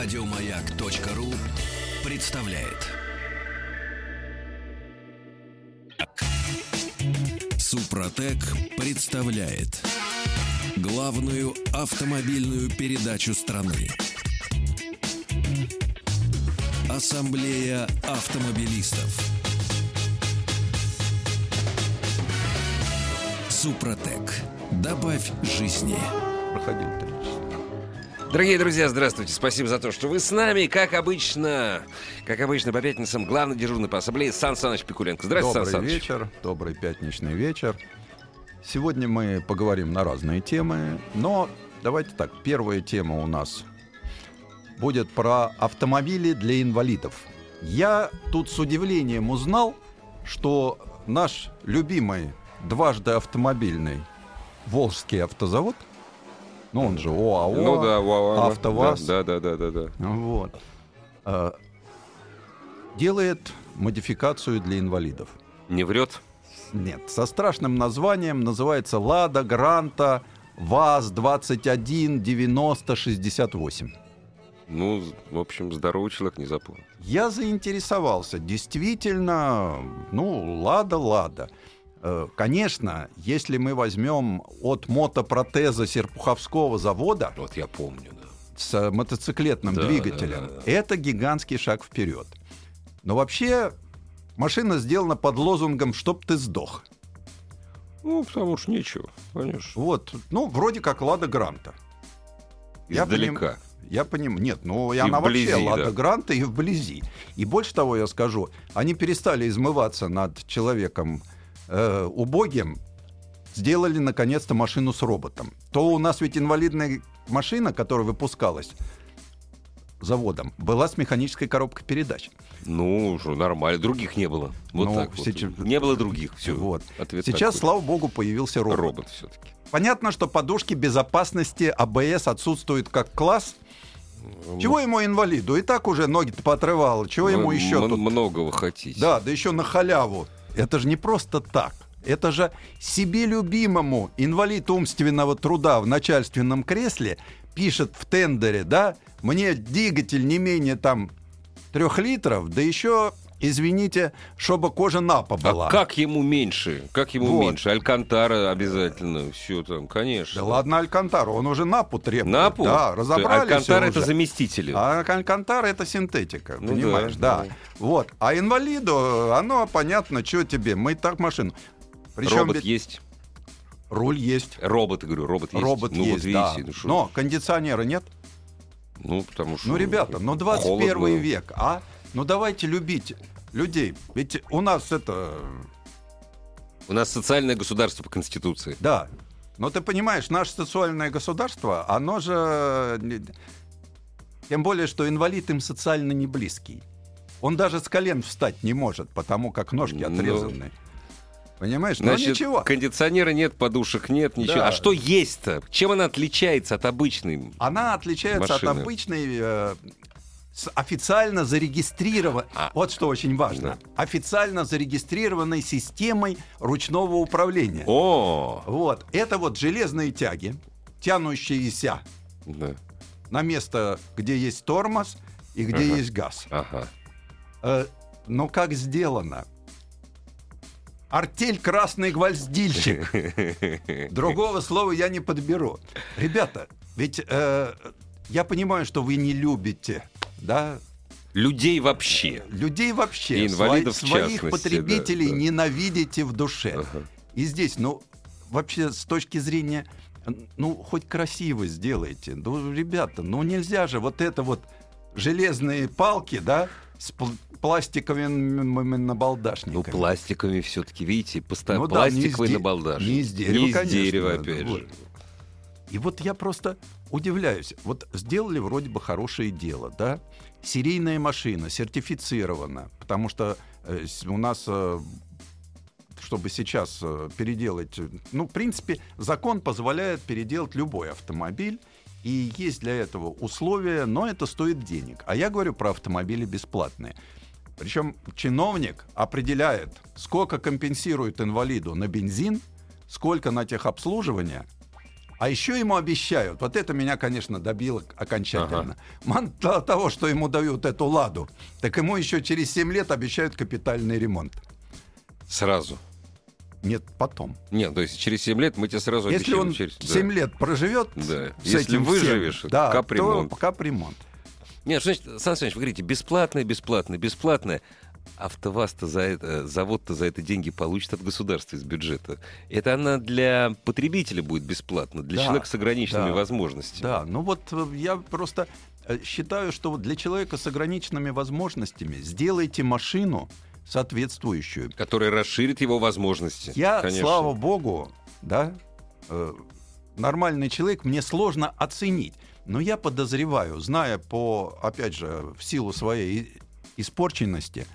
Радиомаяк.ру представляет. Супротек представляет главную автомобильную передачу страны. Ассамблея автомобилистов. Супротек. Добавь жизни. проходил часа. Дорогие друзья, здравствуйте. Спасибо за то, что вы с нами. Как обычно, как обычно по пятницам, главный дежурный по ассамблее Сан Саныч Пикуленко. Здравствуйте, Добрый Сан Саныч. вечер, добрый пятничный вечер. Сегодня мы поговорим на разные темы, но давайте так, первая тема у нас будет про автомобили для инвалидов. Я тут с удивлением узнал, что наш любимый дважды автомобильный Волжский автозавод, ну он же ОАО, Ну да, вау, АвтоВАЗ, Да, да, да, да, да. вот, э, делает модификацию для инвалидов. Не врет? Нет, со страшным названием называется Лада Гранта ВАЗ 21 90 68. Ну, в общем, здоровый человек не запомнил. Я заинтересовался. Действительно, ну, Лада, Лада. Э, Конечно, если мы возьмем от мотопротеза Серпуховского завода Вот я помню, да. с мотоциклетным Да, двигателем, да, да, да. это гигантский шаг вперед. Но вообще машина сделана под лозунгом «Чтоб ты сдох». Ну, потому что нечего, конечно. Вот, ну, вроде как Лада Гранта. Я Издалека. Я понимаю. Нет, ну и, И она вблизи, вообще Лада да. Гранта и вблизи. И больше того я скажу, они перестали измываться над человеком э, убогим, сделали наконец-то машину с роботом. То у нас ведь инвалидная машина, которая выпускалась заводом, была с механической коробкой передач. Ну, уже нормально. Других не было. Вот Ну, так вот. сейчас- Не было других. Все. Вот. Ответ Сейчас, такой. слава богу, появился робот. робот все-таки. Понятно, что подушки безопасности АБС отсутствуют как класс. Чего ему инвалиду? И так уже ноги-то поотрывало. Чего ему Вы еще м- тут? Многого хотите. Да, да еще на халяву. Это же не просто так. Это же себе любимому инвалид умственного труда в начальственном кресле пишет в тендере, да, мне двигатель не менее там трех литров, да еще, извините, чтобы кожа напа была. А как ему меньше? Как ему Вот. меньше? Алькантара обязательно. Все там, конечно. Да ладно, Алькантара, он уже напу требует. Напу? Да, разобрались Алькантара это заместители. А Алькантара это синтетика, Ну понимаешь, да, да, да. Вот. А инвалиду, оно понятно, что тебе, мы так машину. Причем Робот ведь есть. руль есть, Робот, говорю, робот есть. робот ну, есть, вот да. видите, ну, что- Но кондиционера нет. ну, потому что... Ну, ребята, ну 21 холодно. век, а? Ну давайте любить людей. Ведь у нас это, У нас социальное государство по Конституции. да. Но ты понимаешь, наше социальное государство, оно же... Тем более, что инвалид им социально не близкий. Он даже с колен встать не может, потому как ножки Ну, отрезаны. Понимаешь? Значит, Но ничего. кондиционера нет, подушек нет, ничего. Да. А что есть-то? Чем она отличается от обычной? Она отличается Машины. от обычной э, официально зарегистрированной, А. вот что очень важно, официально зарегистрированной системой ручного управления. О! Вот, это вот железные тяги, тянущиеся Да. на место, где есть тормоз и где Ага. есть газ. Ага. Э, но как сделано? Артель красный гвоздильщик. Другого слова я не подберу. Ребята, ведь э, я понимаю, что вы не любите, да, Людей вообще. людей вообще, И инвалидов сво- своих потребителей да, да. ненавидите в душе. Ага. И здесь, ну, вообще с точки зрения, ну, хоть красиво сделайте. Ну, ребята, ну нельзя же вот это вот железные палки, да, с пл- пластиковыми набалдашниками. Ну, пластиковыми все-таки, видите, поста- Ну да, не из пластиковый не из дерева, Не из конечно, дерева, да, опять вот. И вот я просто удивляюсь. Вот сделали вроде бы хорошее дело, да? Серийная машина, сертифицирована, потому что э, у нас, э, чтобы сейчас э, переделать, э, ну, в принципе, закон позволяет переделать любой автомобиль, и есть для этого условия, но это стоит денег. А я говорю про автомобили бесплатные. Причем чиновник определяет, сколько компенсирует инвалиду на бензин, сколько на техобслуживание, А еще ему обещают, вот это меня, конечно, добило окончательно. Мало того, что ему дают эту ладу, так ему еще через 7 лет обещают капитальный ремонт. Сразу. Нет, потом. Нет, то есть через 7 лет мы тебе сразу Если обещаем. он через... 7 лет проживет, Да. с Если этим выживешь, всем, да, капремонт. то капремонт. Нет, значит, Сан Саныч, вы говорите, бесплатное, бесплатное, бесплатное. АвтоВАЗ-то за это, завод-то за это деньги получит от государства из бюджета. Это она для потребителя будет бесплатно, для Да, человека с ограниченными да, возможностями. Да, ну вот э, я просто э, считаю, что для человека с ограниченными возможностями сделайте машину соответствующую. Которая расширит его возможности. Я, Конечно. слава богу, да, э, нормальный человек, мне сложно оценить. Но я подозреваю, зная по, опять же, в силу своей испорченности,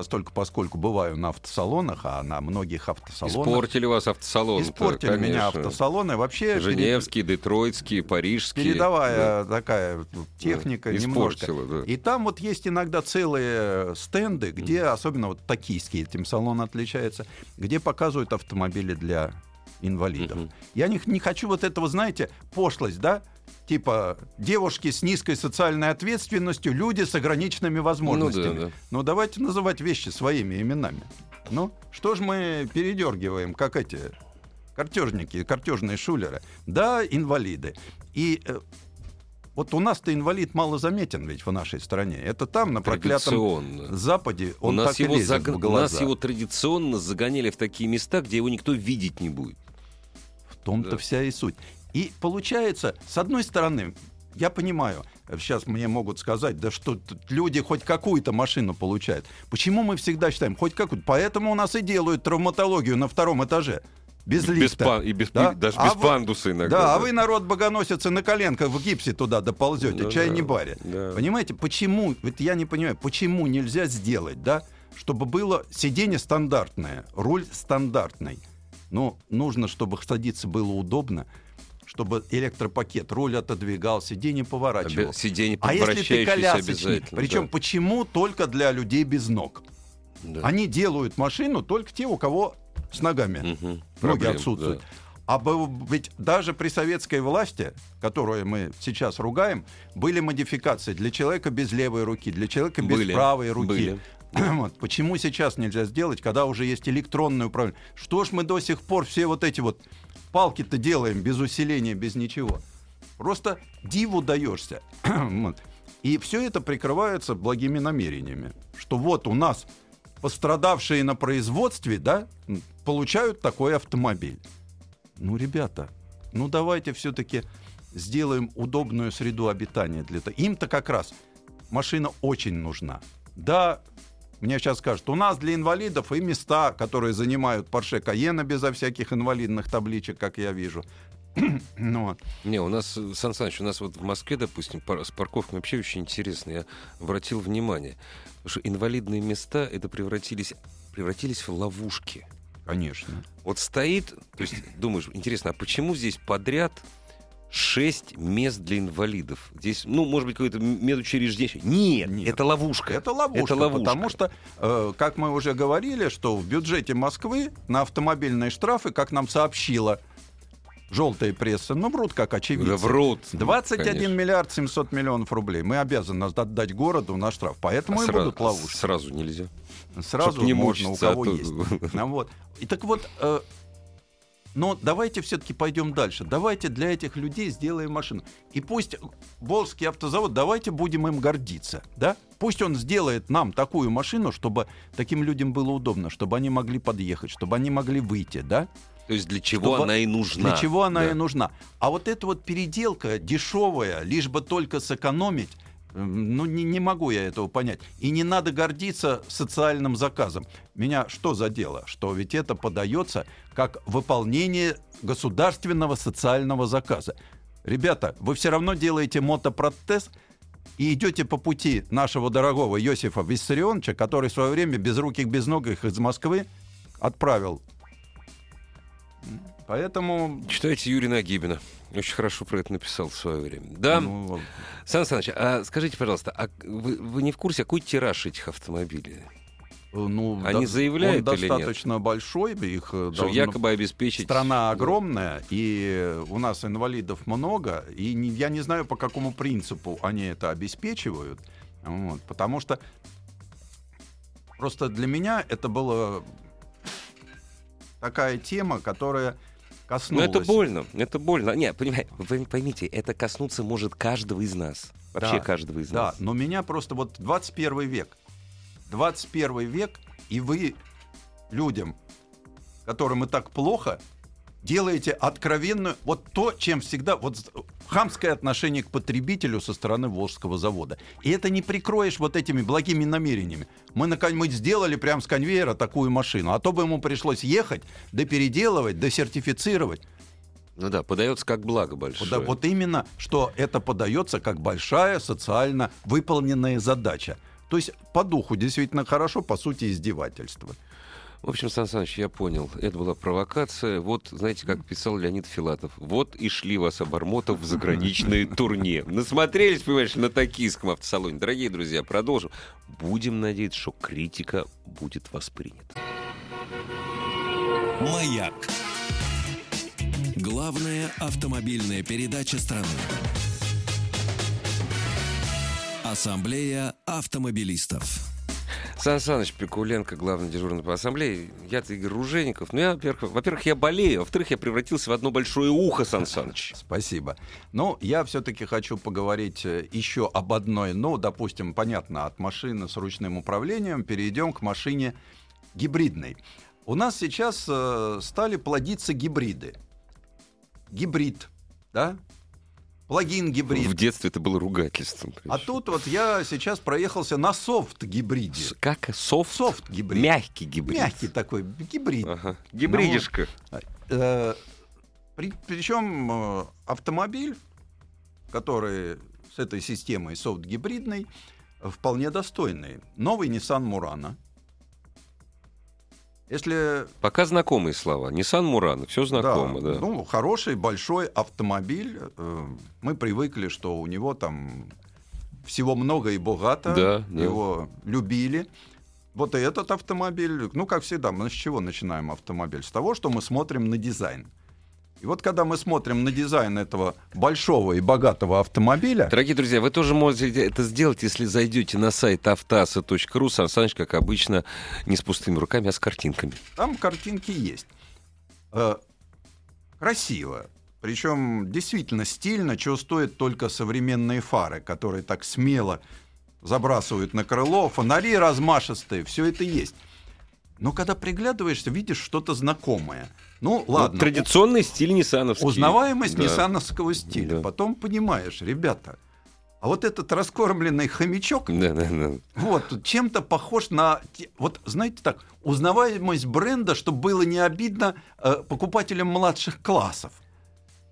постольку, поскольку бываю на автосалонах, а на многих автосалонах... Испортили вас автосалон. Испортили меня автосалоны. Вообще перед- Женевский, Детройтский, Парижский. передовая такая техника Да, немножко. да. И там вот есть иногда целые стенды, где, особенно вот токийский этим салон отличается, где показывают автомобили для инвалидов. Мгм. Я не, не хочу вот этого, знаете, пошлость, да? Типа девушки с низкой социальной ответственностью, люди с ограниченными возможностями. Ну да, да. Ну давайте называть вещи своими именами. Ну, что ж мы передергиваем, как эти картежники, картежные шулеры? Да, инвалиды. И э, вот у нас-то инвалид мало заметен ведь в нашей стране. Это там, на проклятом. Западе, он у, нас так и его лезет заг- в глаза. нас его традиционно загоняли в такие места, где его никто видеть не будет. В том-то Да. вся и суть. И получается, с одной стороны, я понимаю, сейчас мне могут сказать, да что люди хоть какую-то машину получают. Почему мы всегда считаем, хоть какую-то? Поэтому у нас и делают травматологию на втором этаже. Без Без лифта. пан- и без- Да? даже А без вы- пандуса иногда. Да, а вы, народ, богоносица на коленках в гипсе туда доползете, Ну чай да, не баре. да. Понимаете, почему, вот я не понимаю, почему нельзя сделать, да, чтобы было сиденье стандартное, руль стандартный. Ну, нужно, чтобы садиться было удобно, чтобы электропакет, руль отодвигал, сиденье поворачивал. Сиденье А если ты колясочник, причем да. почему только для людей без ног? Да. Они делают машину только те, у кого с ногами Мгм. ноги Проблем, отсутствуют. да. А ведь даже при советской власти, которую мы сейчас ругаем, были модификации для человека без левой руки, для человека без Были, правой руки. были. Вот. Почему сейчас нельзя сделать, когда уже есть электронное управление? Что ж мы до сих пор все вот эти вот палки-то делаем без усиления, без ничего? Просто диву даешься. И все это прикрывается благими намерениями. Что вот у нас пострадавшие на производстве, да, получают такой автомобиль. Ну, ребята, ну давайте все-таки сделаем удобную среду обитания для того. Им-то как раз машина очень нужна. Да, мне сейчас скажут, у нас для инвалидов и места, которые занимают Porsche Cayenne безо всяких инвалидных табличек, как я вижу. Ну, вот. Не, у нас, Сан Саныч, у нас вот в Москве, допустим, пар- с парковками вообще очень интересно. Я обратил внимание, что инвалидные места это превратились, превратились в ловушки. конечно. Вот стоит, то есть думаешь, интересно, а почему здесь подряд шесть мест для инвалидов? Здесь, ну, может быть, какое-то медучреждение. Нет, Нет. это ловушка. Это ловушка, Это ловушка. потому что, э, как мы уже говорили, что в бюджете Москвы на автомобильные штрафы, как нам сообщила желтая пресса, ну, врут как очевидцы. Да врут. 21 Конечно. миллиард 700 миллионов рублей. Мы обязаны отдать городу на штраф. Поэтому А и сразу- будут ловушки. Сразу нельзя. Сразу чтоб не можно, у мучиться, а кого то- есть. Ну, вот. И так вот, э, но давайте все-таки пойдем дальше. Давайте для этих людей сделаем машину. И пусть Волжский автозавод, давайте будем им гордиться. Да? Пусть он сделает нам такую машину, чтобы таким людям было удобно, чтобы они могли подъехать, чтобы они могли выйти. Да? То есть для чего Чтобы- она и нужна. Для чего она Да. и нужна. А вот эта вот переделка дешевая, лишь бы только сэкономить, ну не, не могу я этого понять. И не надо гордиться социальным заказом. Меня что за дело? Что ведь это подается как выполнение государственного социального заказа. Ребята, вы все равно делаете мотопротез и идете по пути нашего дорогого Иосифа Виссарионовича, который в свое время без руки без ног их из Москвы отправил. Поэтому Читайте Юрия Нагибина. Очень хорошо про это написал в свое время. Да, Ну, Сан Саныч, а скажите, пожалуйста, а вы, вы не в курсе, какой тираж этих автомобилей? Ну, Они да- заявляют он или нет? достаточно большой, их э, Что должно- якобы обеспечить... страна огромная, и у нас инвалидов много, и не- я не знаю, по какому принципу они это обеспечивают, вот, потому что просто для меня это была такая тема, которая Ну коснулась... это больно, это больно. Не, понимаете, вы поймите, это коснуться может каждого из нас. Вообще Да, каждого из Да, нас. но меня просто вот 21 век. 21 век, и вы людям, которым и так плохо, делаете откровенную... Вот то, чем всегда... Вот хамское отношение к потребителю со стороны Волжского завода. И это не прикроешь вот этими благими намерениями. Мы, мы сделали прям с конвейера такую машину. А то бы ему пришлось ехать, да переделывать, да сертифицировать. Ну да, подается как благо большое. Да, вот именно, что это подается как большая социально выполненная задача. То есть по духу действительно хорошо, по сути издевательство. В общем, Сан Саныч, я понял. Это была провокация. Вот, знаете, как писал Леонид Филатов. Вот и шли вас обормотов в заграничные турне. Насмотрелись, понимаешь, на токийском автосалоне. Дорогие друзья, продолжим. Будем надеяться, что критика будет воспринята. Маяк. Главная автомобильная передача страны. Ассамблея автомобилистов. Сан Саныч Пикуленко, главный дежурный по ассамблее. Я-то Игорь Ружеников. Ну, я, во-первых, во-первых, я болею, а во-вторых, я превратился в одно большое ухо, Сан Саныч. Спасибо. Но я все-таки хочу поговорить э, еще об одной, ну, допустим, понятно, от машины с ручным управлением перейдем к машине гибридной. У нас сейчас э, стали плодиться гибриды. Гибрид, да? Плагин гибрид. В детстве это было ругательством. А тут вот я сейчас проехался на софт-гибриде. С- Как? Софт? Софт-гибрид. Мягкий гибрид. Мягкий такой гибрид. Ага. Гибридишка. Э, при- причем э, автомобиль, который с этой системой софт-гибридной, э, вполне достойный. Новый Nissan Murano. Если Пока знакомые слова. Nissan Murano, все знакомо, да. ну, хороший большой автомобиль. э, Мы привыкли, что у него там всего много и богато. Да, да. Его любили. Вот и этот автомобиль, ну, как всегда, мы с чего начинаем автомобиль? С того, что мы смотрим на дизайн. И вот когда мы смотрим на дизайн этого большого и богатого автомобиля, Дорогие друзья, вы тоже можете это сделать, если зайдете на сайт автаса.ру. Сан Саныч, как обычно, не с пустыми руками, а с картинками. там картинки есть. Э, красиво. Причем действительно стильно, чего стоят только современные фары, которые так смело забрасывают на крыло, фонари размашистые, все это есть. Но когда приглядываешься, видишь что-то знакомое. Ну, ладно. Вот традиционный стиль ниссановский. Узнаваемость Да. ниссановского стиля. Да. Потом понимаешь, ребята, а вот этот раскормленный хомячок, Да, да, да. вот, чем-то похож на... Вот, знаете так, узнаваемость бренда, чтобы было не обидно э, покупателям младших классов.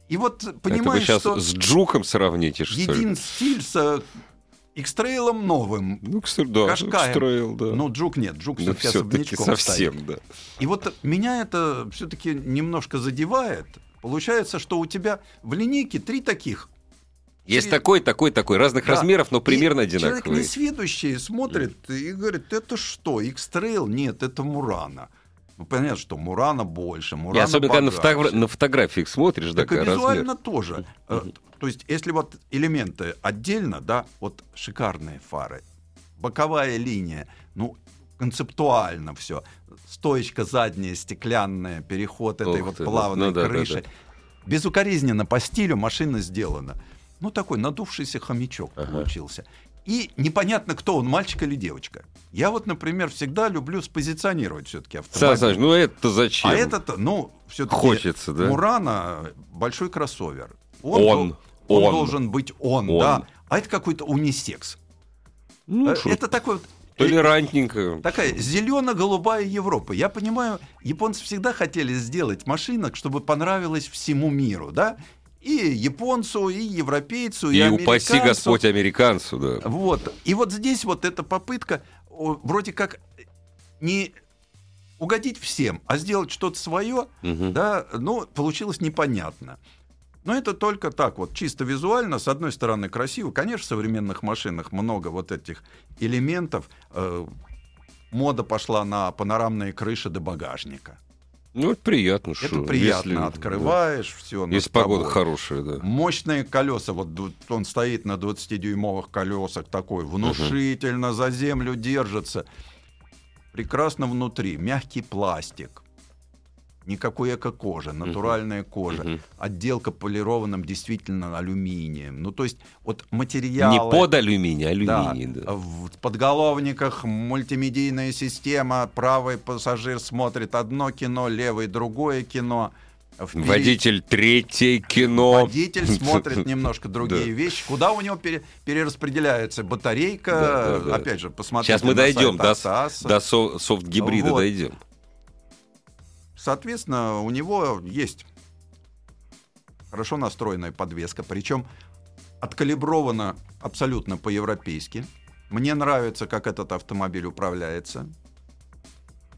И вот Это вы понимаешь, сейчас что с Джуком сравните, что ли? един стиль с X-трейлом новым. Ну, да, Кашкаем. X-Trail, да. Ну, Джук нет, Джук Ну, все-таки все-таки особнячком стоит. совсем, да. И вот меня это все-таки немножко задевает. Получается, что у тебя в линейке три таких. Есть Через- такой, такой, такой, разных Да. размеров, но И примерно Человек одинаковые. несведущий смотрит и говорит, это что, X-Trail? Нет, это Мурана. Ну, понятно, что Мурана больше, И Мурана особенно, когда на, фотогра- на фотографиях смотришь, да, Так и какой размер. визуально тоже. Э, То есть, если вот элементы отдельно, да, вот шикарные фары, боковая линия, ну, концептуально все. Стоечка задняя, стеклянная, переход этой Ух вот ты, ну, плавной ну да, да, крыши. Безукоризненно по стилю машина сделана. Ну, такой надувшийся хомячок получился. И непонятно, кто он, мальчик или девочка. Я вот, например, всегда люблю спозиционировать все-таки автомобиль. Саныч, ну это зачем? А этот, ну, все-таки Хочется, да? Мурана большой кроссовер. Он, дол- он он. должен быть он, Он. да. А это какой-то унисекс. Ну, Э, это такой вот, э, толерантненько. такая зелено-голубая Европа. Я понимаю, японцы всегда хотели сделать машинок, чтобы понравилось всему миру, да? И японцу, и европейцу, и, И упаси американцу. Господь американцу, да. Вот. И вот здесь вот эта попытка вроде как не угодить всем, а сделать что-то свое, Мгм. да, ну, получилось непонятно. Но это только так вот, чисто визуально, с одной стороны, красиво. Конечно, в современных машинах много вот этих элементов, э, мода пошла на панорамные крыши до багажника. Ну, это приятно. Это шо, приятно. если- Открываешь, все. да. Если погода хорошая, да. Мощные колеса, вот он стоит на 20-дюймовых колесах такой, внушительно за землю держится. Прекрасно внутри, мягкий пластик. Никакой эко-кожи, натуральная кожа. Мгм. Отделка полированным действительно алюминием. Ну, то есть, вот материалы... Не под алюминий, а Да, алюминий, да. В подголовниках мультимедийная система. Правый пассажир смотрит одно кино, левый другое кино. Впереди- Водитель третье кино. Водитель смотрит немножко другие Да. вещи. Куда у него пере- перераспределяется батарейка? Да, да, да. Опять же, посмотрите Сейчас мы дойдем до, до со- софт-гибрида, Вот. дойдем. Соответственно, у него есть хорошо настроенная подвеска, причем откалибрована абсолютно по-европейски. Мне нравится, как этот автомобиль управляется.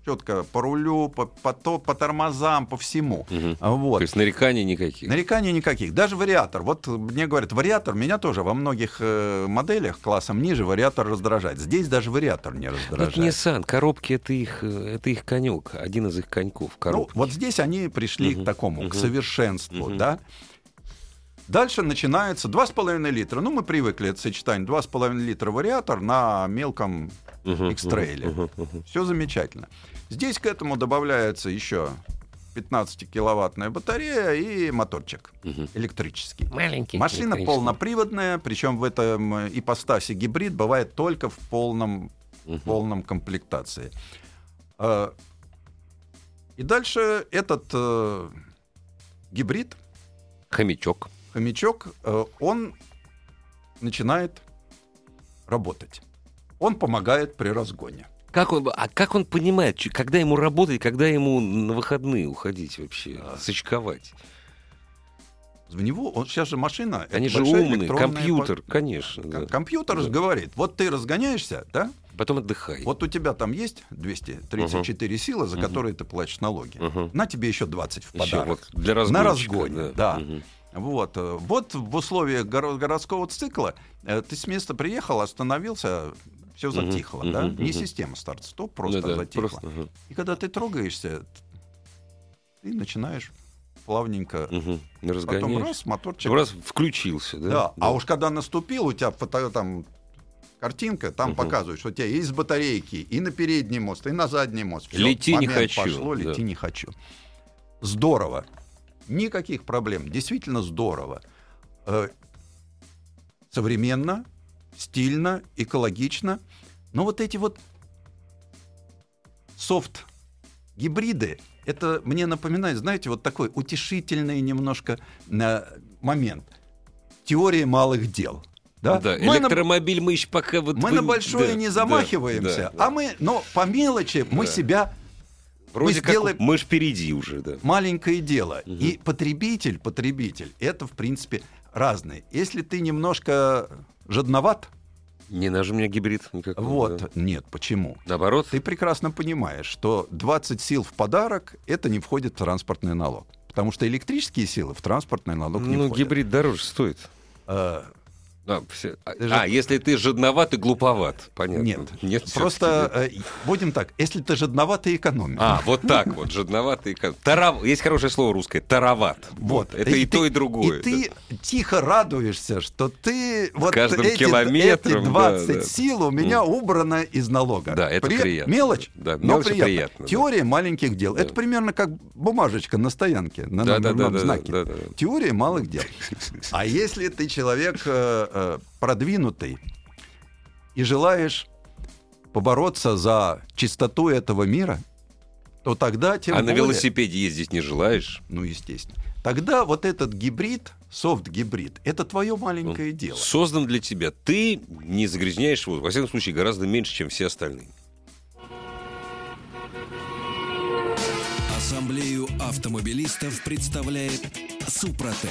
Четко по рулю, по, по, то- по тормозам, по всему. А Вот. То есть нареканий никаких. Нареканий никаких. Даже вариатор. Вот мне говорят, вариатор меня тоже во многих э, моделях классом ниже вариатор раздражает. Здесь даже вариатор не Ну, Это раздражает. Nissan, коробки это их, э, это их конек, один из их коньков. Ну, Коробки. вот здесь они пришли Мгм, к такому, к мгм, совершенству, мгм. да. Дальше начинается 2,5 литра. Ну, мы привыкли это сочетание. 2,5 литра вариатор на мелком мгм, мгм. Все замечательно. Здесь к этому добавляется еще 15-киловаттная батарея и моторчик электрический. Маленький. Машина электрический. полноприводная, причем в этом э, ипостаси гибрид бывает только в полном, полном комплектации. Э, И дальше этот э, гибрид, Хомячок. Хомячок, э, он начинает работать. Он помогает при разгоне. Как он, а как он понимает, когда ему работать, когда ему на выходные уходить вообще, А. сочковать? В него, он, сейчас же машина, Они же умные, компьютер, по- конечно. Ком- да. Компьютер Да. говорит, вот ты разгоняешься, да? Потом отдыхай. Вот у тебя там есть 234 силы, за Мгм. которые ты платишь налоги. Мгм. На тебе еще 20 в подарок. вот для На разгоне, да. Мгм. Вот, э, вот в условиях горо- городского цикла э, ты с места приехал, остановился, все затихло, мгм, да? Не мгм. система старт-стоп, просто Ну да, затихло. просто, ага. И когда ты трогаешься, ты начинаешь плавненько. Мгм. Не Потом разгоняешь. раз, моторчик. Потом раз включился, да? Да. А уж когда наступил, у тебя фото, там картинка, там Мгм. показывает, что у тебя есть батарейки и на передний мост, и на задний мост. Всё, Лети не хочу, Пошло, да. лети не хочу. Здорово. Никаких проблем. Действительно здорово. Э, Современно, стильно, экологично. Но вот эти вот софт гибриды, это мне напоминает, знаете, вот такой утешительный немножко э, момент. Теория малых дел. Да? Да, Мы на- электромобиль мы еще пока вот... мы вы- на большое да, не замахиваемся, да, да. а мы, но по мелочи мы Да. себя Вроде мы как сделаем- мы ж впереди уже, да. маленькое дело. Мгм. И потребитель, потребитель, это в принципе разный. Если ты немножко жадноват, Не у меня гибрид никакой. вот, да. нет, почему? Наоборот? Ты прекрасно понимаешь, что 20 сил в подарок это не входит в транспортный налог. Потому что электрические силы в транспортный налог не Ну, входят. гибрид дороже стоит. Э, А, все- а, Ты же- а, если ты жадноват и глуповат, понятно. Нет. Нет Просто э, будем так, если ты жадноват, ты экономишь. А, вот так вот, жадноват и... Тарав... Есть хорошее слово русское, тароват. Вот. Это и, то, ты- и другое. И ты тихо радуешься, что ты вот каждым эти, эти да, 20 да. сил у меня убрано из налога. Да, это приятно. Мелочь, Да, но мелочь и приятно. да. Теория маленьких дел. Да. Это примерно как бумажечка на стоянке, на Да, да, да, номерном да, знаке. да, да, да. Теория малых дел. А если ты человек э, продвинутый и желаешь побороться за чистоту этого мира, то тогда тем А на более... велосипеде ездить не желаешь? Ну, естественно. Тогда вот этот гибрид, софт-гибрид, это твое маленькое Он дело. Создан для тебя. Ты не загрязняешь воздух. Во всяком случае, гораздо меньше, чем все остальные. Ассамблею автомобилистов представляет Супротек.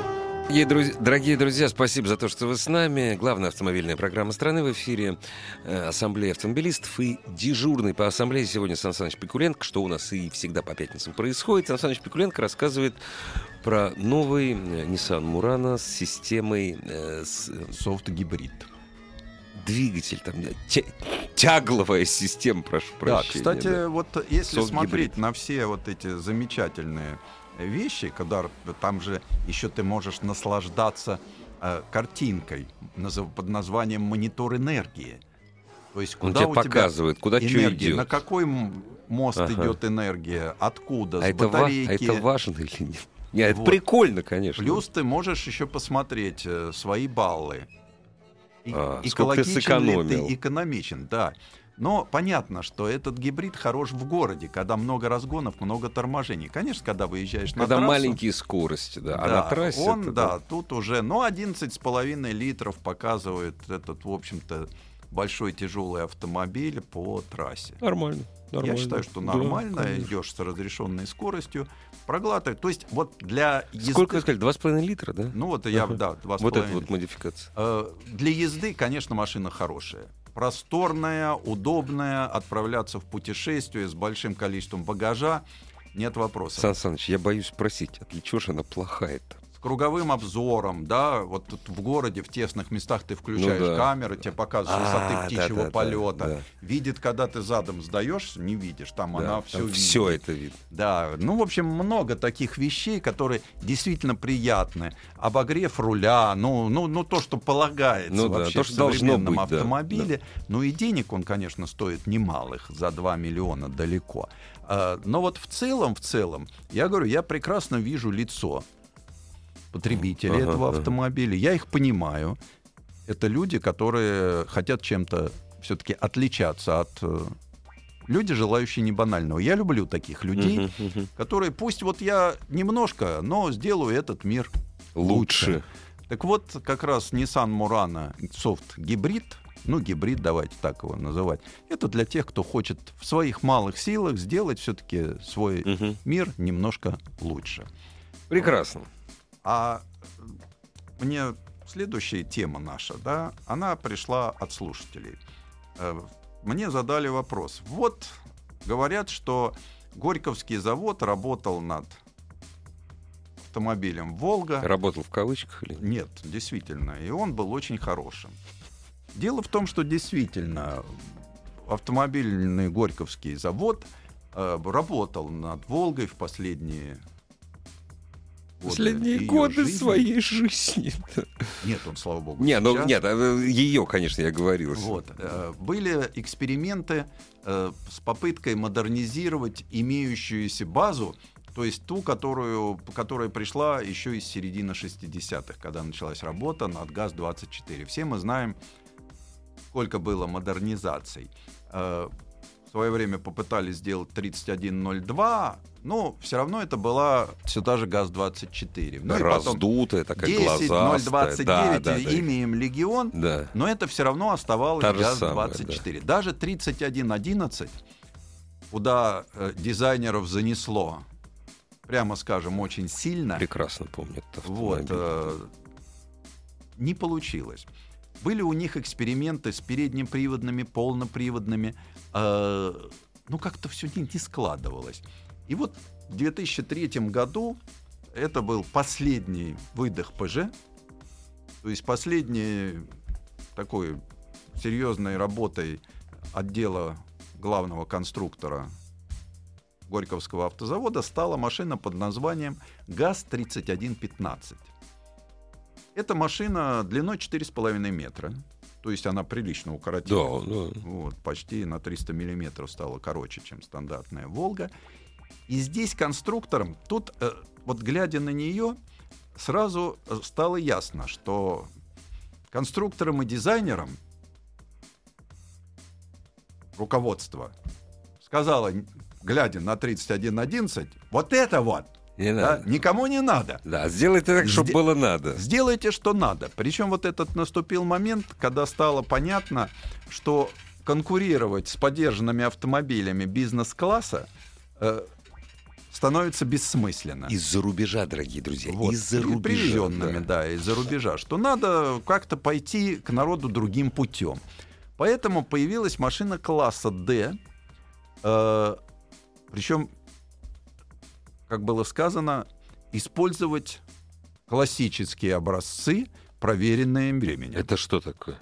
Дорогие друзья, дорогие друзья, спасибо за то, что вы с нами. Главная автомобильная программа страны в эфире. Э, Ассамблея автомобилистов и дежурный по ассамблее сегодня Сан Саныч Пикуленко, что у нас и всегда по пятницам происходит. Сан Саныч Пикуленко рассказывает про новый э, Nissan Murano с системой э, с, э, Софт-гибрид. двигатель, там, тя- тягловая система, прошу Да, прощения. кстати, да. вот если смотреть на все вот эти замечательные вещи, когда там же еще ты можешь наслаждаться э, картинкой под названием монитор энергии. То есть Он куда тебе у тебя показывает, куда что энергия, идет. на какой мост Ага. идет энергия, откуда, А с это, ва- а батарейки. это важно или нет? Нет, это Вот. прикольно, конечно. Плюс ты можешь еще посмотреть э, свои баллы. И- А, сколько ты экологичен ли сэкономил. ты экономичен, да. Но понятно, что этот гибрид хорош в городе, когда много разгонов, много торможений. Конечно, когда выезжаешь на Когда трассу, маленькие скорости, да. а да, на трассе он, это, да, тут уже, ну, 11,5 литров показывает этот, в общем-то, большой тяжелый автомобиль по трассе. Нормально. нормально. Я считаю, что Да, нормально, конечно. идешь с разрешенной скоростью, проглатывает. То есть вот для езды... Сколько вы сказали? Два с половиной литра, да? Ну вот я, Ага. да, два с вот это половиной вот модификация. Э, Для езды, конечно, машина хорошая. Просторная, удобная, отправляться в путешествие с большим количеством багажа, нет вопросов. Сан Саныч, я боюсь спросить, а для чего же она плохая-то? Круговым обзором, да, вот тут в городе, в тесных местах ты включаешь Ну да. камеру, тебе показывают А, высоты птичьего да-да-да, полета. да. Видит, когда ты задом сдаешься, не видишь, там она все видит. все это видно. Да, ну, в общем, много таких вещей, которые действительно приятны. Обогрев руля, ну, ну, ну то, что полагается Ну да, вообще то, в что должно современном быть, да, автомобиле. Ну и денег он, конечно, стоит немалых, за 2 миллиона далеко. А, Но вот в целом, в целом, я говорю, я прекрасно вижу лицо потребителей Ага, этого автомобиля. Я их понимаю. Это люди, которые хотят чем-то все-таки отличаться от э, люди, желающие не банального. Я люблю таких людей, которые пусть вот я немножко, но сделаю этот мир лучше. Лучше. Так вот, как раз Nissan Murano Soft гибрид, ну гибрид, давайте так его называть, это для тех, кто хочет в своих малых силах сделать все-таки свой мир немножко лучше. Прекрасно. А мне следующая тема наша, да, она пришла от слушателей. Э, Мне задали вопрос. Вот говорят, что Горьковский завод работал над автомобилем Волга. Работал в кавычках или нет? Нет, действительно, и он был очень хорошим. Дело в том, что действительно автомобильный Горьковский завод э, работал над Волгой в последние годы Последние годы жизни. своей жизни. Нет, он, слава богу, Не, ну нет, ее, конечно, я говорил. Вот. э, Были эксперименты э, с попыткой модернизировать имеющуюся базу, то есть ту, которую, которая пришла еще из середины 60-х, когда началась работа над ГАЗ-24. Все мы знаем, сколько было модернизаций. В свое время попытались сделать 3102, но все равно это была все та же ГАЗ-24. Ну потом Раздутая, такая 10 глазастая. 029 Да, да, да. имеем Легион, Да. но это все равно оставалось Та же самая, ГАЗ-24. Даже 3111, куда э, дизайнеров занесло, прямо скажем, очень сильно, Прекрасно помню вот, э, не получилось. Были у них эксперименты с переднеприводными, полноприводными. э, ну, как-то все не, не складывалось. И вот в 2003 году это был последний выдох ПЖ, то есть последний такой серьезной работой отдела главного конструктора Горьковского автозавода стала машина под названием ГАЗ-3115. Эта машина длиной 4,5 метра, то есть она прилично укоротила. Да, да. Вот, почти на 300 миллиметров стала короче, чем стандартная «Волга». И здесь конструктором, тут, э, вот глядя на нее, сразу э, стало ясно, что конструкторам и дизайнерам руководство сказала, глядя на 3111, вот это вот, Не да, надо. никому не надо. Да, сделайте так, чтобы Сде- было надо. Сделайте, что надо. Причем вот этот наступил момент, когда стало понятно, что конкурировать с подержанными автомобилями бизнес-класса э, становится бессмысленно. Из-за рубежа, дорогие друзья. Вот, Из-за рубежа. привезенными, да. да, из-за рубежа, что надо как-то пойти к народу другим путем. Поэтому появилась машина класса D, э, причем, как было сказано, использовать классические образцы, проверенные временем. Это что такое?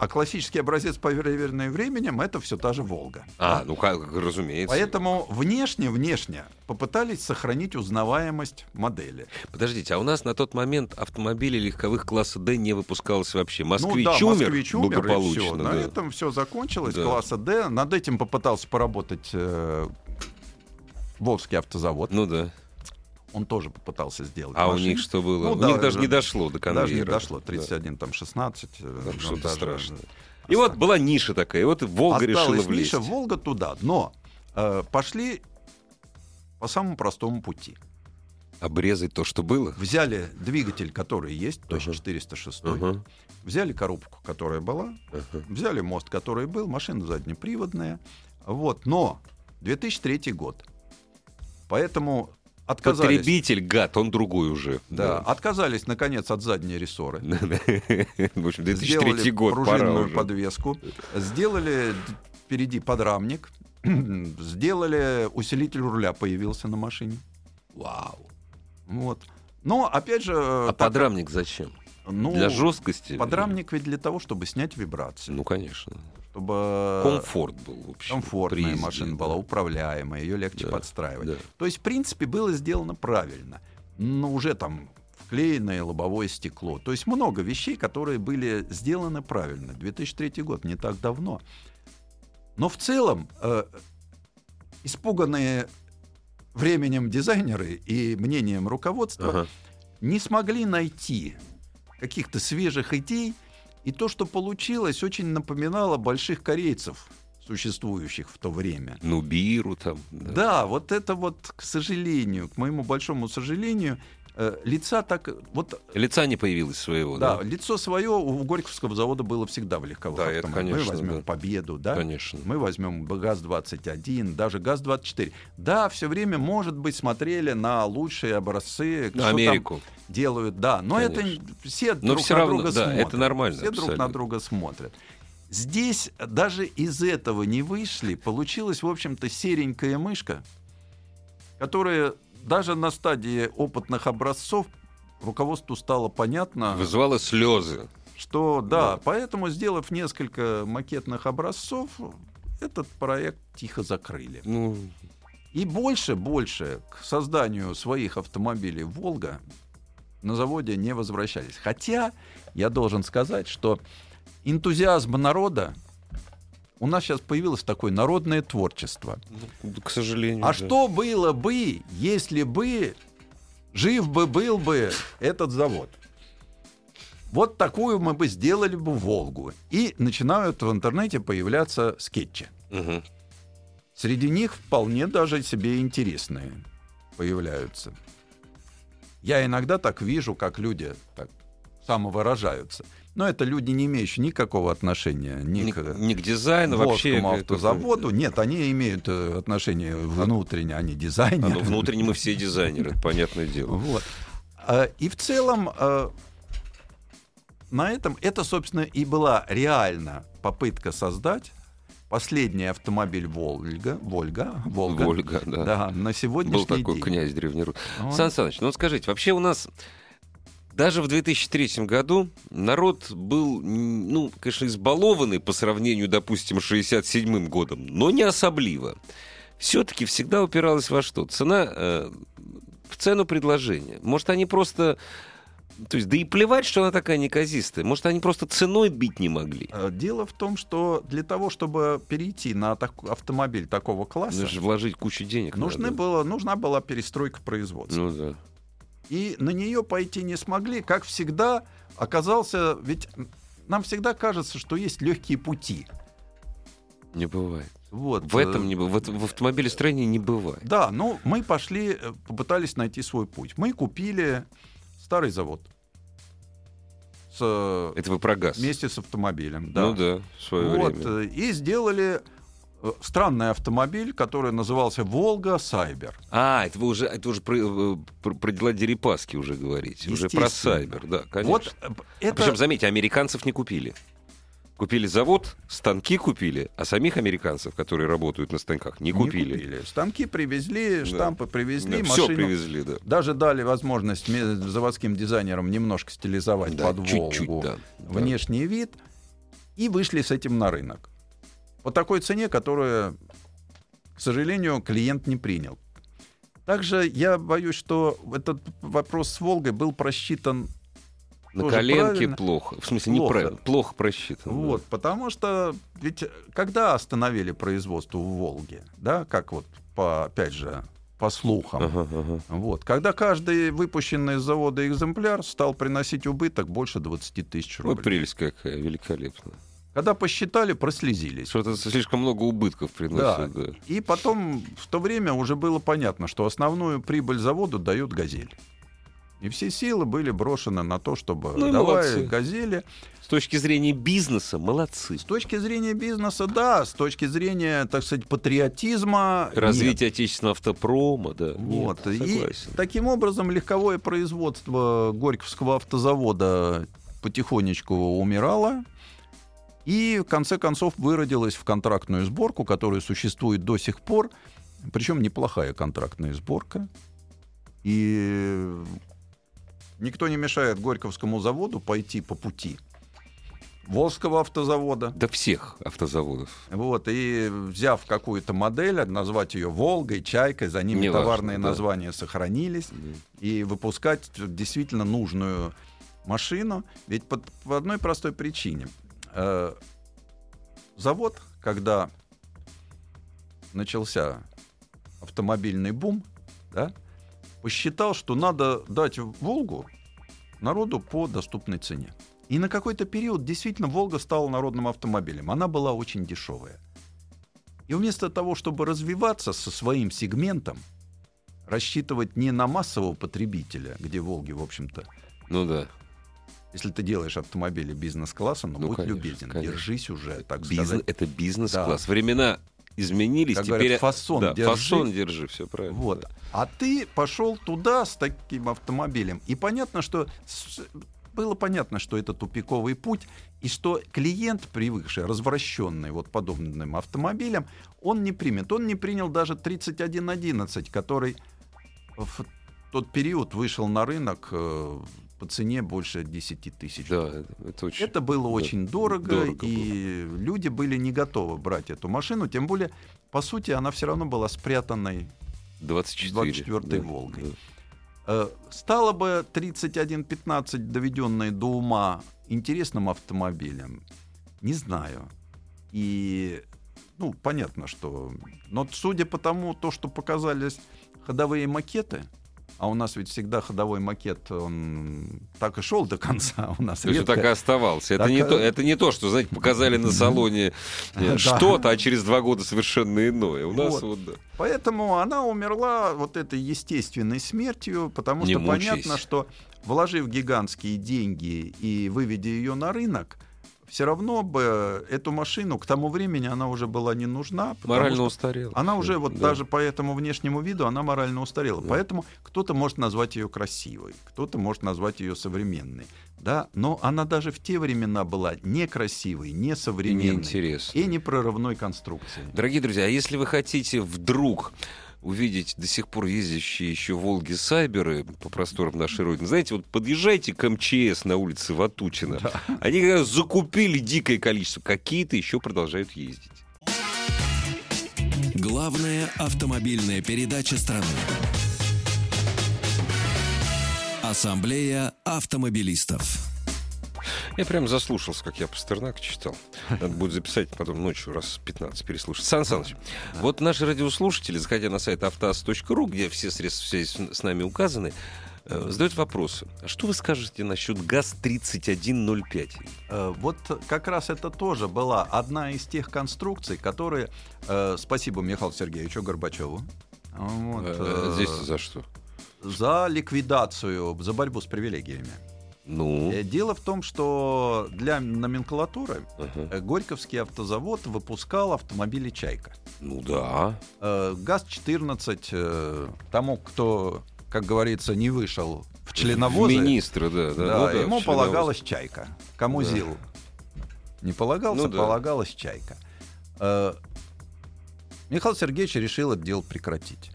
А классический образец, проверенный временем, это все та же Волга. А, ну как, разумеется. Поэтому внешне, внешне попытались сохранить узнаваемость модели. Подождите, а у нас на тот момент автомобилей легковых класса D не выпускалось вообще. Москвич ну, да, умер москвич умер, благополучно. На да. этом все закончилось. Да. Класса D. Над этим попытался поработать э, Волжский автозавод. Ну да. Он тоже попытался сделать. А у машину. них что было? Ну у да, них даже да. не дошло до конвейера. Даже не дошло. Да. 31, там 16. э, Там ну, что-то даже- страшное. И вот была ниша такая, и вот Волга решила Осталась влезть. ниша, Волга туда. Но э, пошли по самому простому пути. Обрезать то, что было. Взяли двигатель, который есть, то есть Ага. 406. Ага, Взяли коробку, которая была, ага. взяли мост, который был, машина заднеприводная. Вот, но 2003 год. Поэтому отказались. Потребитель, гад, он другой уже. Да, отказались, наконец, от задней рессоры. В общем, 2003 Сделали год, пружинную подвеску. Сделали впереди подрамник. Сделали усилитель руля появился на машине. Вау. Вот. Но, опять же... А так- подрамник зачем? ну, Для жесткости? Подрамник ведь для того, чтобы снять вибрации. Ну, конечно. Чтобы Комфорт был, в общем. комфортная при езде, машина да. была, управляемая, ее легче Да, подстраивать. да. То есть, в принципе, было сделано правильно. Но уже там вклеенное лобовое стекло. То есть много вещей, которые были сделаны правильно. 2003 год, не так давно. Но в целом э, испуганные временем дизайнеры и мнением руководства Ага. не смогли найти каких-то свежих идей, и то, что получилось, очень напоминало больших корейцев, существующих в то время. Ну, Биру там. Да, вот это вот, к сожалению, к моему большому сожалению, лица так... Вот, Лица не появилось своего, да, да? лицо свое у Горьковского завода было всегда в легковых Да, это, автомобилях. конечно, Мы возьмем да. Победу, да? Конечно. Мы возьмем ГАЗ-21, даже ГАЗ-24. Да, все время, может быть, смотрели на лучшие образцы, На Америку. делают, да. Но Конечно. это все Но друг всё на равно, друга да, смотрят. это нормально Все друг на абсолютно. друга смотрят. Здесь даже из этого не вышли. Получилась, в общем-то, серенькая мышка, которая даже на стадии опытных образцов руководству стало понятно, Вызывало слезы. что да, Да. поэтому, сделав несколько макетных образцов, этот проект тихо закрыли. Ну, И больше, больше к созданию своих автомобилей «Волга» на заводе не возвращались. Хотя я должен сказать, что энтузиазм народа у нас сейчас появилось такое народное творчество. ну, к сожалению. А да. что было бы, если бы жив бы был бы этот завод? Вот такую мы бы сделали бы «Волгу». И начинают в интернете появляться скетчи. Мгм. Среди них вполне даже себе интересные появляются. Я иногда так вижу, как люди так самовыражаются. Но это люди, не имеющие никакого отношения ни, Не, к не к дизайну, вообще. К- автозаводу. Нет, они имеют э, отношение внутреннее, они А, дизайнеры. ну, внутренне мы все дизайнеры, это понятное дело. Вот. А, И в целом а, на этом это, собственно, и была реально попытка создать последний автомобиль Волга, Вольга, Волга, Вольга, да. да, на сегодняшний Был такой день. князь древнерусский. Вот. Сан Саныч, ну скажите, вообще у нас даже в 2003 году народ был, ну, конечно, избалованный по сравнению, допустим, с 67 годом, но не особливо. Все-таки всегда упиралась во что? Цена, э, в цену предложения. Может, они просто... То есть, да и плевать, что она такая неказистая. Может, они просто ценой бить не могли. А, Дело в том, что для того, чтобы перейти на так- автомобиль такого класса, Нужно же вложить кучу денег. нужны надо. было, нужна была перестройка производства. Ну да. И на нее пойти не смогли. Как всегда, оказался, ведь нам всегда кажется, что есть легкие пути. Не бывает. Вот. В этом э, не бывает. В автомобилестроении не бывает. Да, ну мы пошли, э, попытались найти свой путь. Мы купили старый завод с, Это вы про газ. вместе с автомобилем. Да. Ну да, в свое вот, время. э, и сделали странный автомобиль, который назывался «Волга Сайбер». А, это вы уже, это уже про, э, про, про дела Дерипаски уже говорите. Уже про. Сайбер, да, конечно. Вот э, А это... Причем, заметьте, американцев не купили. Купили завод, станки купили, а самих американцев, которые работают на станках, не не купили. Станки привезли, штампы привезли, все машину... привезли, да. Даже дали возможность заводским дизайнерам немножко стилизовать Да, под чуть-чуть, Волгу да, да. внешний вид и вышли с этим на рынок. По такой цене, которую, к сожалению, клиент не принял. Также я боюсь, что этот вопрос с Волгой был просчитан На коленке правильно. плохо. В смысле, Плохо. неправильно. Плохо просчитан. да. Вот, потому что ведь когда остановили производство в Волге, да, как вот по, опять же, по слухам, Ага, ага. вот, когда каждый выпущенный из завода экземпляр стал приносить убыток больше 20 тысяч рублей. прелесть какая, великолепно. Когда посчитали, прослезились. Что-то слишком много убытков Да. приносит. Да. И потом в то время уже было понятно, что основную прибыль заводу дает «Газель». И все силы были брошены на то, чтобы Ну и давая молодцы. «Газели», С точки зрения бизнеса, молодцы. С точки зрения бизнеса, да. С точки зрения, так сказать, патриотизма. нет. Развитие отечественного автопрома, да. Вот. Нет, и согласен. таким образом легковое производство Горьковского автозавода потихонечку умирало. И в конце концов выродилось в контрактную сборку, которая существует до сих пор. Причем неплохая контрактная сборка. И никто не мешает Горьковскому заводу пойти по пути Волжского автозавода. До всех автозаводов. Вот, и взяв какую-то модель, назвать ее Волгой, Чайкой, за ними Неважно, товарные да. названия сохранились, и выпускать действительно нужную машину. Ведь по, по одной простой причине. Э, завод, когда начался автомобильный бум, да, посчитал, что надо дать Волгу народу по доступной цене. И на какой-то период действительно Волга стала народным автомобилем. Она была очень дешевая. И вместо того, чтобы развиваться со своим сегментом, рассчитывать не на массового потребителя, где Волги, в общем-то, Ну да. Если ты делаешь автомобили бизнес-класса, ну, Ну, будь конечно, любезен, конечно. держись уже, так Бизнес- сказать. это бизнес-класс. Да. Времена изменились, Как теперь... говорят, фасон да, держи. фасон держи, все правильно. Вот. да. А ты пошел туда с таким автомобилем. И понятно, что было понятно, что это тупиковый путь, и что клиент, привыкший, развращенный вот подобным автомобилем, он не примет. Он не принял даже 3111, который в тот период вышел на рынок э, по цене больше 10 тысяч. Да, это- очень... Это было да, очень дорого, дорого и люди были не готовы брать эту машину, тем более, по сути, она все равно была спрятанной 24. 24-й да, «Волгой». да. Э, Стало бы 3115, доведенный до ума, интересным автомобилем? Не знаю. И, ну, понятно, что... Но судя по тому, то, что показались ходовые макеты, а у нас ведь всегда ходовой макет, он так и шел до конца. У нас То редко- так и оставался. Это, Так, не а- то, это не то, что, знаете, показали на салоне э, что-то, а через два года совершенно иное. У нас Вот. вот, да. Поэтому она умерла вот этой естественной смертью, потому Не что мучайся. понятно, что вложив гигантские деньги и выведя ее на рынок, все равно бы эту машину к тому времени она уже была не нужна. Морально что устарел. Она уже вот Да. даже по этому внешнему виду она морально устарела. Да. Поэтому кто-то может назвать ее красивой, кто-то может назвать ее современной. Да, но она даже в те времена была некрасивой, И несовременной неинтересно. и непрорывной конструкции. Дорогие друзья, а если вы хотите вдруг увидеть до сих пор ездящие еще Волги Сайберы по просторам нашей Родины, знаете, вот подъезжайте к МЧС на улице Ватутина. Они как раз закупили дикое количество. Какие-то еще продолжают ездить. Главная автомобильная передача страны. Ассамблея автомобилистов. Я прям заслушался, как я Пастернак читал. Надо будет записать потом ночью раз 15 переслушать. Сан Саныч, вот наши радиослушатели, заходя на сайт автоаз.ру, где все средства связи с нами указаны, э, задают вопросы. А что вы скажете насчет ГАЗ-3105? Э, Вот как раз это тоже была одна из тех конструкций, которые, э, спасибо Михаилу Сергеевичу Горбачеву, вот, Здесь за что? за ликвидацию, за борьбу с привилегиями. Ну, Э, Дело в том, что для номенклатуры э, Горьковский автозавод выпускал автомобили «Чайка». ну да. Э, ГАЗ-14 э, тому, кто, как говорится, не вышел в членовозы, Министры, да. да, да, ну да, ему полагалась «Чайка». Кому Да. ЗИЛ не полагался, Ну да. полагалась «Чайка». Михаил Сергеевич решил это дело прекратить.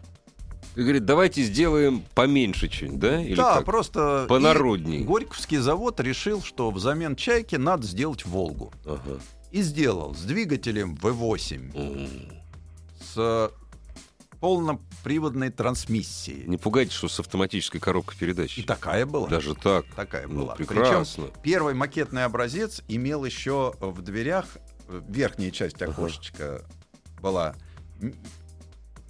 И говорит, давайте сделаем поменьше что-нибудь, да? Или да, как? просто... и Понародней. Горьковский завод решил, что взамен «Чайки» надо сделать «Волгу». Ага. И сделал с двигателем V8, М. с полноприводной трансмиссией. Не пугайте, что с автоматической коробкой передач. И такая была. Даже так. Такая Ну, была. прекрасно. Причем первый макетный образец имел еще в дверях, э, верхняя часть Ага. окошечка была...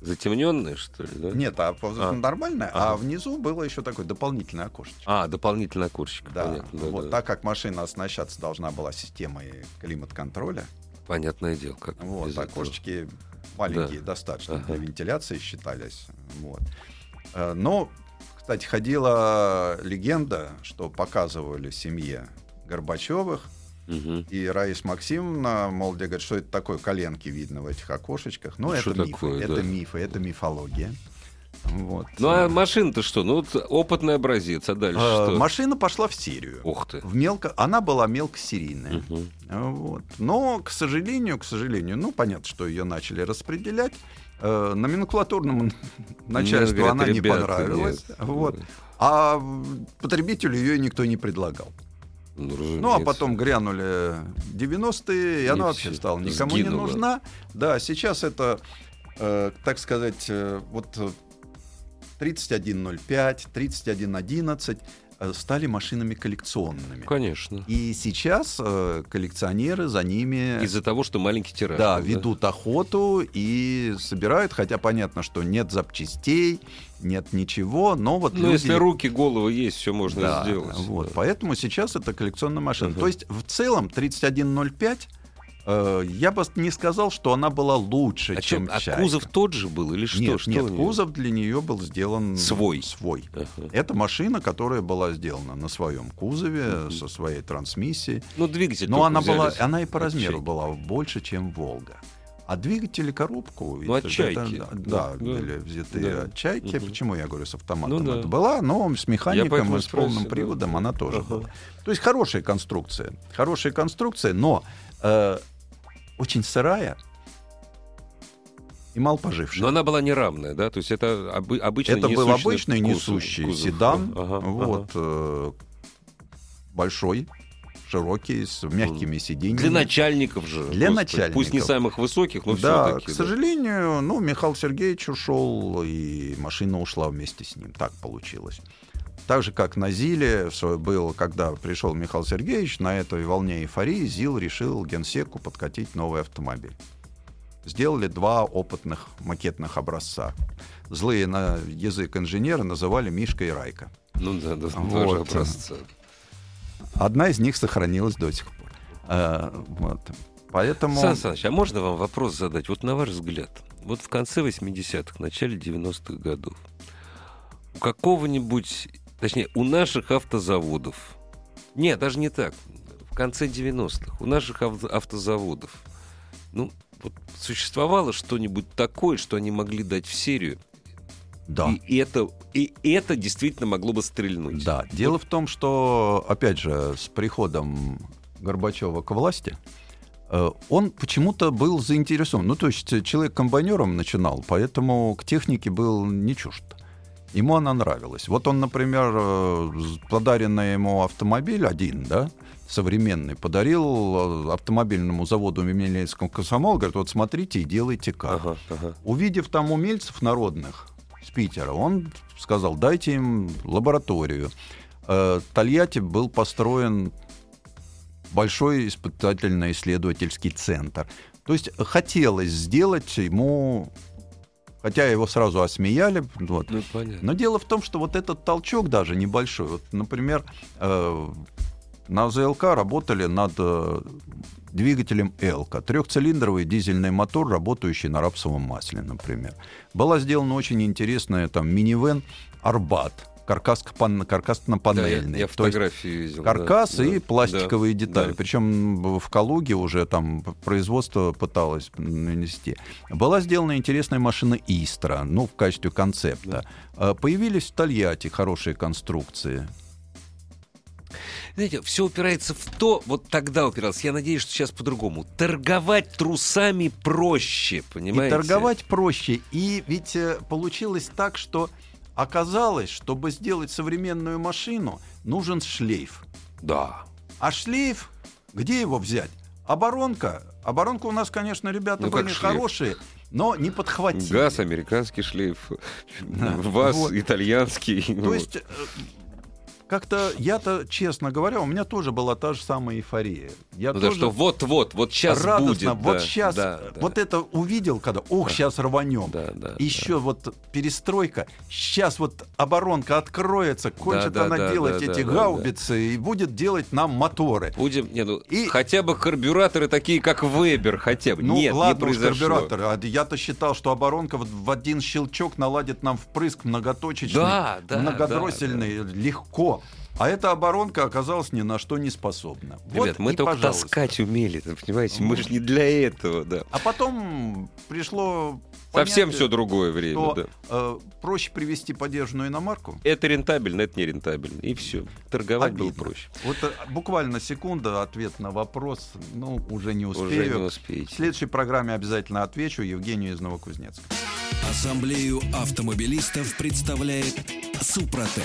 м, Затемненные, что ли, да? Нет, а, А. нормальная, а Ага. внизу было еще такое дополнительное окошечко. А, дополнительный окурщик. Да, Понятно, да, вот да. так как машина оснащаться должна была системой климат-контроля, Понятное дело, как вот, без этого. окошечки маленькие достаточно Ага. для вентиляции считались. Вот. Э, Но, кстати, ходила легенда, что показывали семье Горбачевых, Мгм. и Раис Максимовна, мол, где говорит, что это такое, коленки видно в этих окошечках. Ну, это мифы, такое, это да. мифы, это мифология. Вот. Ну, а машина-то что? Ну, вот опытный образец, а дальше Э, что? Машина пошла в серию. Ух ты. В мелко... Она была мелкосерийная. Мгм. Вот. Но, к сожалению, к сожалению, ну, понятно, что ее начали распределять. Э, номенклатурному начальству говорят, она не «Ребята, понравилась. нет». Вот. А потребителю ее никто не предлагал. Ну, Ну, а разумеется. потом грянули 90-е, и, И она вообще стала никому не сгинула. нужна. Да, сейчас это, э, так сказать, э, вот э, 3105, 3111 э, стали машинами коллекционными. Конечно. И сейчас э, коллекционеры за ними Из-за того, что маленький тираж. да, был, ведут охоту и собирают, хотя понятно, что нет запчастей, нет ничего, но вот Ну, люди... если руки, головы есть, все можно Да, сделать. Вот, Да. поэтому сейчас это коллекционная машина. Ага. То есть в целом 3105 э, я бы не сказал, что она была лучше, А, чем чем, а «Чайка». кузов тот же был или что? Нет, что нет, кузов для нее был сделан Свой. свой. Ага. Это машина, которая была сделана на своем кузове, со своей трансмиссией. Ну, двигатель Но она была, она и по от размеру «Чайки». была больше, чем Волга. А двигатель и коробку... Ну, от это- «Чайки». это- Да, да, да. были взяты Да. от чайки. Мгм. Почему я говорю с автоматом? Ну, да. Это была, но с механиком и с полным да. приводом она тоже Ага. была. То есть хорошая конструкция. Хорошая конструкция, но э, очень сырая и мало пожившая. Но она была неравная, да? То есть это обы- обычный Это был обычный кузов- несущий кузов. седан, Ага, вот, э, большой, широкий, с мягкими сиденьями. Для начальников же. Для господи. Пусть не начальников. самых высоких, но да, все-таки. к сожалению, ну, Михаил Сергеевич ушел, и машина ушла вместе с ним. Так получилось. Так же, как на ЗИЛе был, когда пришел Михаил Сергеевич, на этой волне эйфории ЗИЛ решил генсеку подкатить новый автомобиль. Сделали два опытных макетных образца. Злые на язык инженера называли Мишка и Райка. Ну да, да, Вот. же образца. Одна из них сохранилась до сих пор. Э, вот. Поэтому... Сан Саныч, а можно вам вопрос задать? Вот на ваш взгляд, вот в конце 80-х, начале 90-х годов, у какого-нибудь, точнее, у наших автозаводов, нет, даже не так, в конце 90-х, у наших ав- автозаводов, ну, вот существовало что-нибудь такое, что они могли дать в серию, да. и, это, и это действительно могло бы стрельнуть. Да, дело в том, что, опять же, с приходом Горбачева к власти, э, он почему-то был заинтересован. Ну, то есть э, человек комбайнером начинал, поэтому к технике был не чужд. Ему она нравилась. Вот он, например, э, подаренный ему автомобиль один, да, современный, подарил э, автомобильному заводу Емельянскому комсомол, говорит, вот смотрите и делайте как. Ага, ага. Увидев там умельцев народных с Питера, он сказал, дайте им лабораторию. Э, Тольятти был построен большой испытательно-исследовательский центр. То есть хотелось сделать ему, хотя его сразу осмеяли, вот, Ну, понятно. но дело в том, что вот этот толчок даже небольшой. Вот, например, э, на ЗЛК работали над э, двигателем Элка. Трехцилиндровый дизельный мотор, работающий на рапсовом масле, например. Была сделана очень интересная там минивэн Арбат, каркасно-панельный. Да, я, я фотографии видел. Каркас да, и да, пластиковые да, детали. да. Причем в Калуге уже там производство пыталось нанести. Была сделана интересная машина Истра, ну, в качестве концепта. Да. Появились в Тольятти хорошие конструкции. Знаете, все упирается в то, вот тогда упирался, я надеюсь, что сейчас по-другому. Торговать трусами проще, понимаете? И торговать проще. И ведь э, получилось так, что оказалось, чтобы сделать современную машину, нужен шлейф. Да. А шлейф, где его взять? Оборонка. Оборонка у нас, конечно, ребята ну, были шлейф? хорошие, но не подхватили. Газ, американский шлейф, да. вас, вот. итальянский. То есть э, как-то я-то, честно говоря, у меня тоже была та же самая эйфория. Я ну, тоже да что вот-вот, вот сейчас радостно, будет. Вот да, сейчас, да, да. вот это увидел, когда, ух, Да. сейчас рванем. Да, да, Еще да. вот перестройка, сейчас вот оборонка откроется, кончит да, она да, делать да, эти да, гаубицы и будет делать нам моторы. Будем, не, ну, И- хотя бы карбюраторы такие, как Вебер, хотя бы. Ну Нет, ладно не произошло. карбюраторы, а я-то считал, что оборонка в, в один щелчок наладит нам впрыск многоточечный, Да, да, многодроссельный, легко. А эта оборонка оказалась ни на что не способна. Вот Ребят, мы и только пожалуйста. таскать умели, понимаете? Мы же не для этого, да. А потом пришло Совсем понятие, все другое время, что да. э, проще привести подержанную иномарку. Это рентабельно, это не рентабельно. И все. Торговать было Обидно. проще. Вот э, буквально секунда, ответ на вопрос, ну, уже не успею. Уже не В успеете. следующей программе обязательно отвечу Евгению из Новокузнецка. Ассамблею автомобилистов представляет Супротек.